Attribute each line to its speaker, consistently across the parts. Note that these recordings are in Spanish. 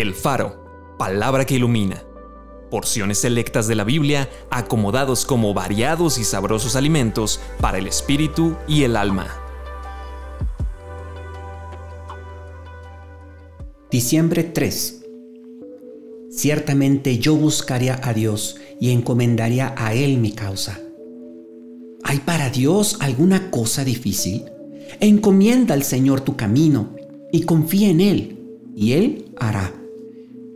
Speaker 1: El Faro, palabra que ilumina. Porciones selectas de la Biblia acomodados como variados y sabrosos alimentos para el espíritu y el alma.
Speaker 2: Diciembre 3. Ciertamente yo buscaría a Dios y encomendaría a Él mi causa. ¿Hay para Dios alguna cosa difícil? Encomienda al Señor tu camino y confía en Él, y Él hará.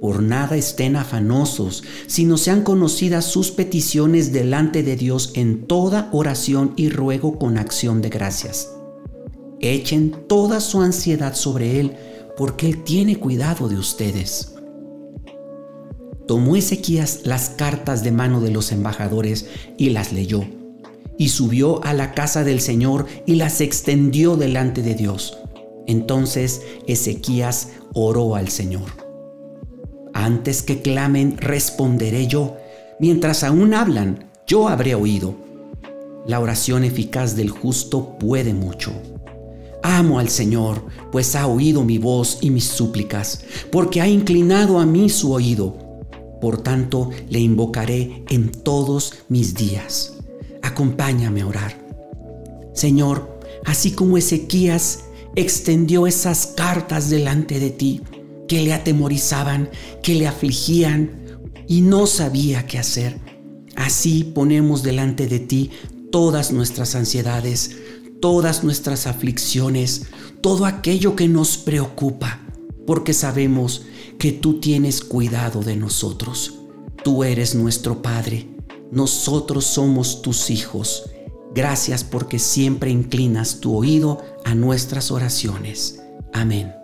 Speaker 2: Por nada estén afanosos, sino sean conocidas sus peticiones delante de Dios en toda oración y ruego con acción de gracias. Echen toda su ansiedad sobre Él, porque Él tiene cuidado de ustedes. Tomó Ezequías las cartas de mano de los embajadores y las leyó, y subió a la casa del Señor y las extendió delante de Dios. Entonces Ezequías oró al Señor. Antes que clamen, responderé yo. Mientras aún hablan, yo habré oído. La oración eficaz del justo puede mucho. Amo al Señor, pues ha oído mi voz y mis súplicas, porque ha inclinado a mí su oído. Por tanto, le invocaré en todos mis días. Acompáñame a orar. Señor, así como Ezequías extendió esas cartas delante de ti que le atemorizaban, que le afligían y no sabía qué hacer. Así ponemos delante de ti todas nuestras ansiedades, todas nuestras aflicciones, todo aquello que nos preocupa, porque sabemos que tú tienes cuidado de nosotros. Tú eres nuestro Padre, nosotros somos tus hijos Gracias porque siempre inclinas tu oído a nuestras oraciones. Amén.